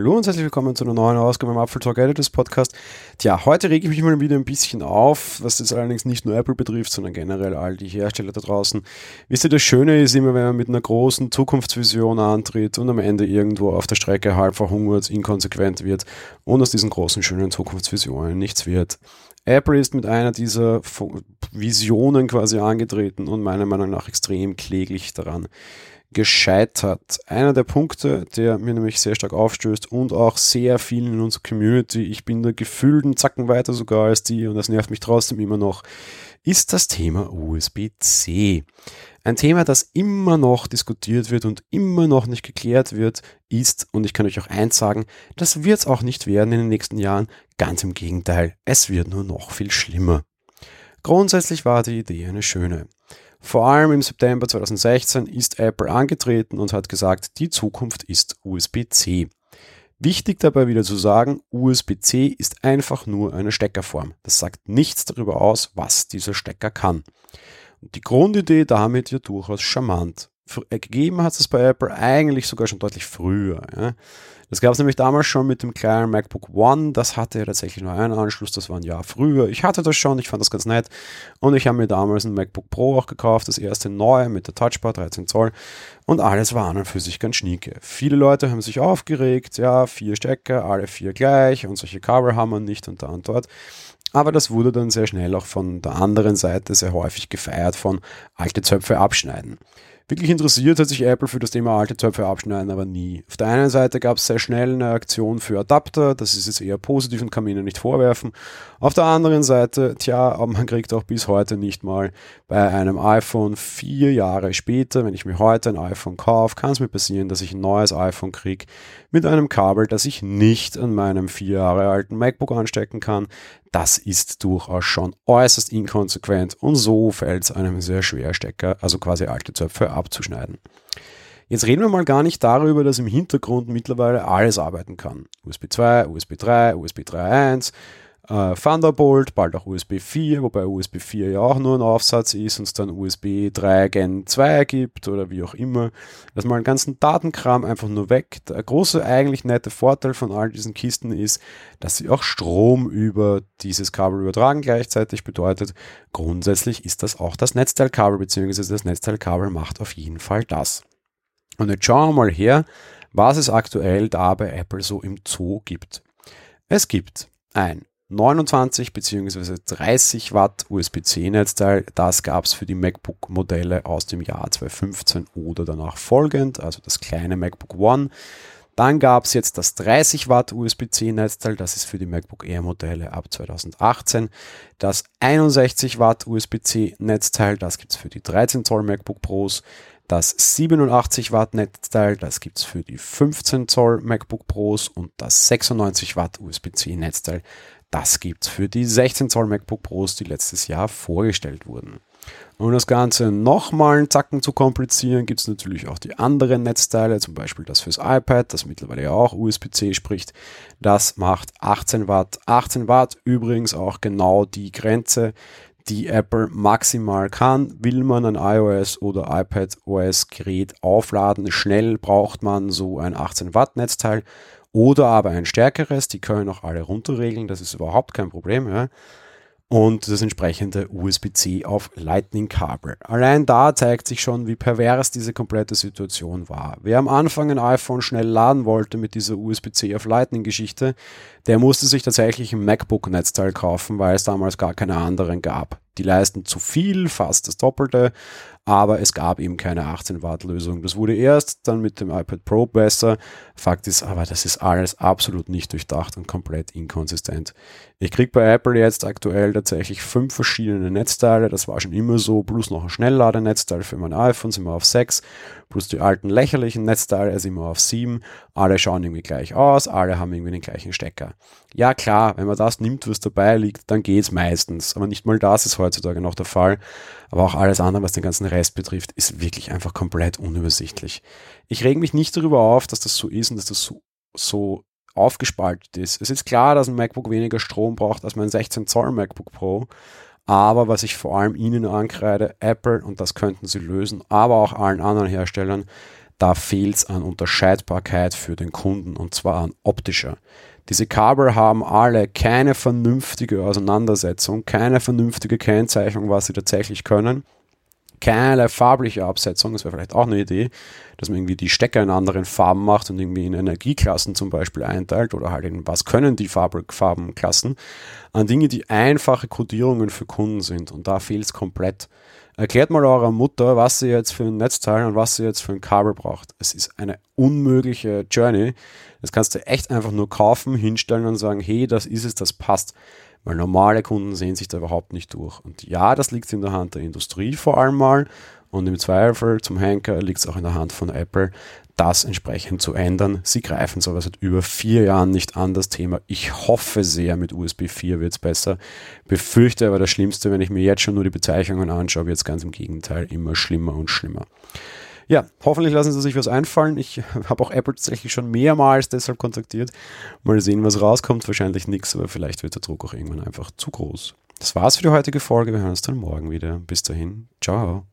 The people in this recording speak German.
Hallo und herzlich willkommen zu einer neuen Ausgabe im Apple Talk Editors Podcast. Tja, heute rege ich mich mal wieder ein bisschen auf, was das allerdings nicht nur Apple betrifft, sondern generell all die Hersteller da draußen. Wisst ihr, das Schöne ist immer, wenn man mit einer großen Zukunftsvision antritt und am Ende irgendwo auf der Strecke halb verhungert, inkonsequent wird und aus diesen großen, schönen Zukunftsvisionen nichts wird. Apple ist mit einer dieser Visionen quasi angetreten und meiner Meinung nach extrem kläglich daran gescheitert. Einer der Punkte, der mir nämlich sehr stark aufstößt und auch sehr vielen in unserer Community, ich bin da gefühlten Zacken weiter sogar als die und das nervt mich trotzdem immer noch, ist das Thema USB-C. Ein Thema, das immer noch diskutiert wird und immer noch nicht geklärt wird, ist, und ich kann euch auch eins sagen, das wird es auch nicht werden in den nächsten Jahren. Ganz im Gegenteil, es wird nur noch viel schlimmer. Grundsätzlich war die Idee eine schöne. Vor allem im September 2016 ist Apple angetreten und hat gesagt, die Zukunft ist USB-C. Wichtig dabei wieder zu sagen, USB-C ist einfach nur eine Steckerform. Das sagt nichts darüber aus, was dieser Stecker kann. Und die Grundidee damit wird durchaus charmant. Gegeben hat es bei Apple eigentlich sogar schon deutlich früher. Ja. Das gab es nämlich damals schon mit dem kleinen MacBook One. Das hatte ja tatsächlich nur einen Anschluss, das war ein Jahr früher. Ich hatte das schon, ich fand das ganz nett. Und ich habe mir damals ein MacBook Pro auch gekauft, das erste neue mit der Touchbar, 13 Zoll. Und alles war an und für sich ganz schnieke. Viele Leute haben sich aufgeregt, ja, vier Stecker, alle vier gleich und solche Kabel haben wir nicht und da und dort. Aber das wurde dann sehr schnell auch von der anderen Seite sehr häufig gefeiert von alte Zöpfe abschneiden. Wirklich interessiert hat sich Apple für das Thema alte Töpfe abschneiden, aber nie. Auf der einen Seite gab es sehr schnell eine Aktion für Adapter, das ist jetzt eher positiv und kann man ihnen nicht vorwerfen. Auf der anderen Seite, tja, aber man kriegt auch bis heute nicht mal bei einem iPhone vier Jahre später, wenn ich mir heute ein iPhone kaufe, kann es mir passieren, dass ich ein neues iPhone kriege mit einem Kabel, das ich nicht an meinem vier Jahre alten MacBook anstecken kann. Das ist durchaus schon äußerst inkonsequent und so fällt es einem sehr schwer, Stecker, also quasi alte Zöpfe abzuschneiden. Jetzt reden wir mal gar nicht darüber, dass im Hintergrund mittlerweile alles arbeiten kann. USB 2, USB 3, USB 3.1, äh, Thunderbolt, bald auch USB 4, wobei USB 4 ja auch nur ein Aufsatz ist und es dann USB 3 Gen 2 gibt oder wie auch immer. Dass mal einen ganzen Datenkram einfach nur weg. Der große eigentlich nette Vorteil von all diesen Kisten ist, dass sie auch Strom über dieses Kabel übertragen gleichzeitig bedeutet, grundsätzlich ist das auch das Netzteilkabel, beziehungsweise das Netzteilkabel macht auf jeden Fall das. Und jetzt schauen wir mal her, was es aktuell da bei Apple so im Zoo gibt. Es gibt ein 29 bzw. 30 Watt USB-C-Netzteil. Das gab es für die MacBook-Modelle aus dem Jahr 2015 oder danach folgend, also das kleine MacBook One. Dann gab es jetzt das 30 Watt USB-C-Netzteil, das ist für die MacBook Air-Modelle ab 2018. Das 61 Watt USB-C-Netzteil, das gibt es für die 13 Zoll MacBook Pros. Das 87 Watt Netzteil, das gibt es für die 15 Zoll MacBook Pros und das 96 Watt USB-C Netzteil, das gibt es für die 16 Zoll MacBook Pros, die letztes Jahr vorgestellt wurden. Um das Ganze nochmal einen Zacken zu komplizieren, gibt es natürlich auch die anderen Netzteile, zum Beispiel das fürs iPad, das mittlerweile ja auch USB-C spricht. Das macht 18 Watt. 18 Watt übrigens auch genau die Grenze, die Apple maximal kann. Will man ein iOS oder iPad OS Gerät aufladen, schnell braucht man so ein 18 Watt Netzteil oder aber ein stärkeres, die können auch alle runterregeln, das ist überhaupt kein Problem. Ja. Und das entsprechende USB-C auf Lightning-Kabel. Allein da zeigt sich schon, wie pervers diese komplette Situation war. Wer am Anfang ein iPhone schnell laden wollte mit dieser USB-C auf Lightning-Geschichte, der musste sich tatsächlich ein MacBook-Netzteil kaufen, weil es damals gar keine anderen gab. Die leisten zu viel, fast das Doppelte, aber es gab eben keine 18 Watt Lösung. Das wurde erst dann mit dem iPad Pro besser. Fakt ist aber, das ist alles absolut nicht durchdacht und komplett inkonsistent. Ich kriege bei Apple jetzt aktuell tatsächlich fünf verschiedene Netzteile. Das war schon immer so, plus noch ein Schnellladenetzteil für mein iPhone, sind wir auf sechs, plus die alten lächerlichen Netzteile sind wir auf sieben. Alle schauen irgendwie gleich aus, alle haben irgendwie den gleichen Stecker. Ja klar, wenn man das nimmt, was dabei liegt, dann geht's meistens. Aber nicht mal das ist heutzutage noch der Fall. Aber auch alles andere, was den ganzen Rest betrifft, ist wirklich einfach komplett unübersichtlich. Ich reg mich nicht darüber auf, dass das so ist und dass das so, so aufgespaltet ist. Es ist klar, dass ein MacBook weniger Strom braucht als mein 16 Zoll MacBook Pro. Aber was ich vor allem Ihnen ankreide, Apple, und das könnten Sie lösen, aber auch allen anderen Herstellern, da fehlt es an Unterscheidbarkeit für den Kunden und zwar an optischer. Diese Kabel haben alle keine vernünftige Auseinandersetzung, keine vernünftige Kennzeichnung, was sie tatsächlich können keinerlei farbliche Absetzung, das wäre vielleicht auch eine Idee, dass man irgendwie die Stecker in anderen Farben macht und irgendwie in Energieklassen zum Beispiel einteilt oder halt in was können die Farbenklassen, an Dinge, die einfache Codierungen für Kunden sind und da fehlt es komplett. Erklärt mal eurer Mutter, was sie jetzt für ein Netzteil und was sie jetzt für ein Kabel braucht. Es ist eine unmögliche Journey. Das kannst du echt einfach nur kaufen, hinstellen und sagen, hey, das ist es, das passt weil normale Kunden sehen sich da überhaupt nicht durch. Und ja, das liegt in der Hand der Industrie vor allem mal und im Zweifel zum Henker liegt es auch in der Hand von Apple, das entsprechend zu ändern. Sie greifen es aber seit über vier Jahren nicht an, das Thema. Ich hoffe sehr, mit USB 4 wird es besser. Befürchte aber das Schlimmste, wenn ich mir jetzt schon nur die Bezeichnungen anschaue, wird es ganz im Gegenteil immer schlimmer und schlimmer. Ja, hoffentlich lassen sie sich was einfallen. Ich habe auch Apple tatsächlich schon mehrmals deshalb kontaktiert. Mal sehen, was rauskommt. Wahrscheinlich nichts, aber vielleicht wird der Druck auch irgendwann einfach zu groß. Das war's für die heutige Folge. Wir hören uns dann morgen wieder. Bis dahin. Ciao.